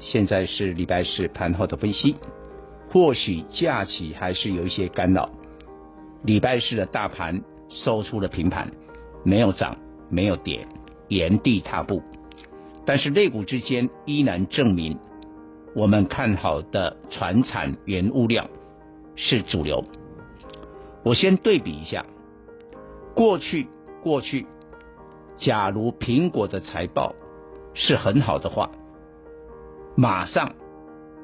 现在是礼拜四盘后的分析。或许假期还是有一些干扰，礼拜四的大盘收出了平盘，没有涨，没有跌，原地踏步。但是类股之间依然证明，我们看好的传产原物料是主流。我先对比一下，过去过去。假如苹果的财报是很好的话，马上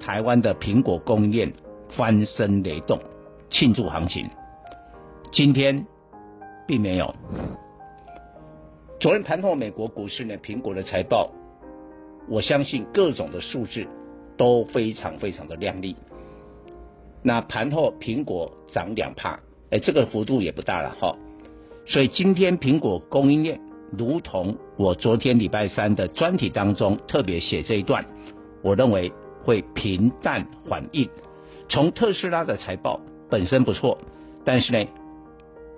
台湾的苹果供应链翻身雷动，庆祝行情。今天并没有。昨天盘后美国股市呢，苹果的财报，我相信各种的数字都非常非常的亮丽。那盘后苹果涨两趴，哎，这个幅度也不大了哈。所以今天苹果供应链。如同我昨天礼拜三的专题当中特别写这一段，我认为会平淡缓硬。从特斯拉的财报本身不错，但是呢，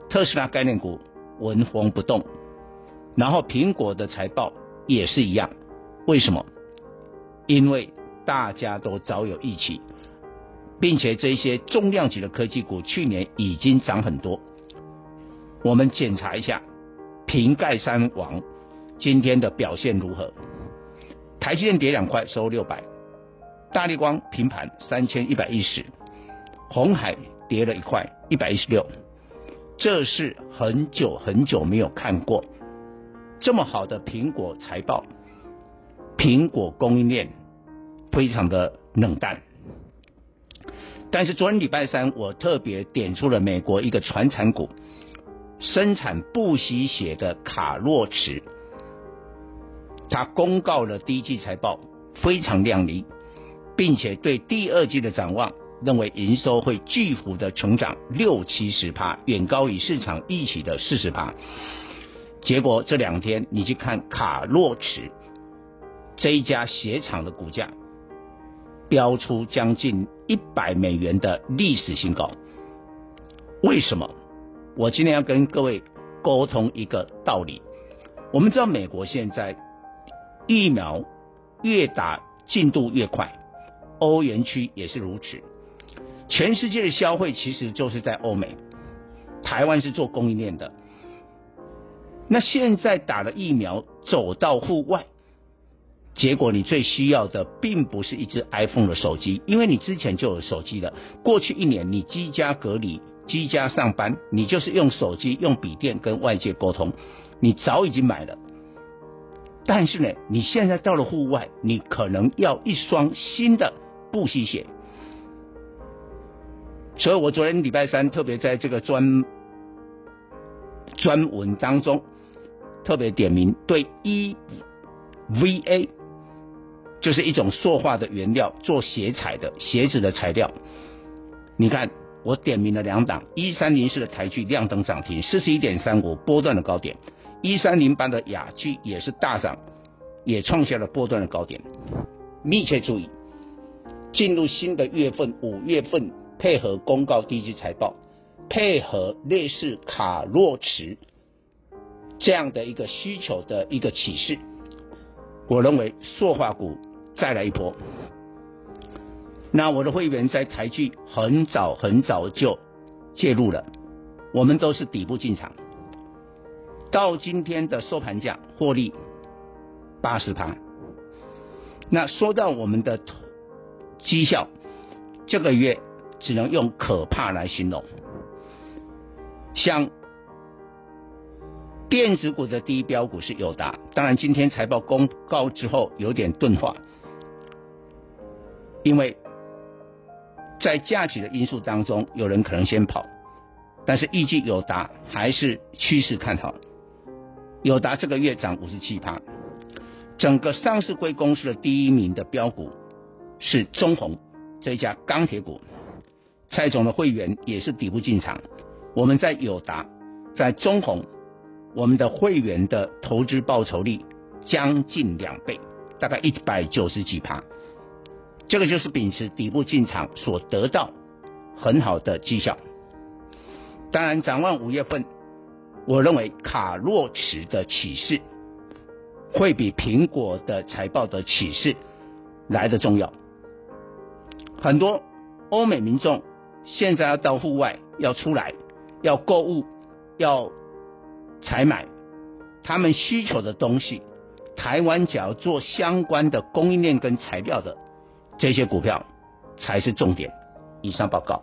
特斯拉概念股纹风不动，然后苹果的财报也是一样。为什么？因为大家都早有预期，并且这些重量级的科技股去年已经涨很多。我们检查一下。苹概三王今天的表现如何？台积电跌两块，收六百；大立光平盘三千一百一十；红海跌了一块，一百一十六。这是很久很久没有看过这么好的苹果财报，苹果供应链非常的冷淡。但是昨天礼拜三，我特别点出了美国一个传产股。生产不吸血的卡洛驰，他公告了第一季财报非常亮丽，并且对第二季的展望认为营收会巨幅的成长六七十趴，远高于市场预期的四十趴。结果这两天你去看卡洛驰这一家鞋厂的股价，飙出将近一百美元的历史新高，为什么？我今天要跟各位沟通一个道理。我们知道美国现在疫苗越打进度越快，欧元区也是如此。全世界的消费其实就是在欧美，台湾是做供应链的。那现在打了疫苗走到户外，结果你最需要的并不是一只 iPhone 的手机，因为你之前就有手机了。过去一年你居家隔离。居家上班，你就是用手机、用笔电跟外界沟通，你早已经买了。但是呢，你现在到了户外，你可能要一双新的布鞋。所以我昨天礼拜三特别在这个专专文当中特别点名，对 EVA 就是一种塑化的原料做鞋材的鞋子的材料，你看。我点名了两档，一三零四的台剧亮灯涨停，四十一点三五波段的高点；一三零班的雅居也是大涨，也创下了波段的高点。密切注意，进入新的月份，五月份配合公告第一季财报，配合类似卡洛驰这样的一个需求的一个启示，我认为塑化股再来一波。那我的会员在台剧很早很早就介入了，我们都是底部进场，到今天的收盘价获利八十趴。那说到我们的绩效，这个月只能用可怕来形容。像电子股的第一标股是友达，当然今天财报公告之后有点钝化，因为。在价值的因素当中，有人可能先跑，但是预计友达还是趋势看好。友达这个月涨五十七趴，整个上市柜公司的第一名的标股是中鸿，这一家钢铁股，蔡总的会员也是底部进场。我们在友达、在中鸿，我们的会员的投资报酬率将近两倍，大概一百九十几趴。这个就是秉持底部进场所得到很好的绩效。当然，展望五月份，我认为卡洛驰的启示会比苹果的财报的启示来得重要。很多欧美民众现在要到户外，要出来，要购物，要采买他们需求的东西。台湾只要做相关的供应链跟材料的这些股票才是重点。以上报告。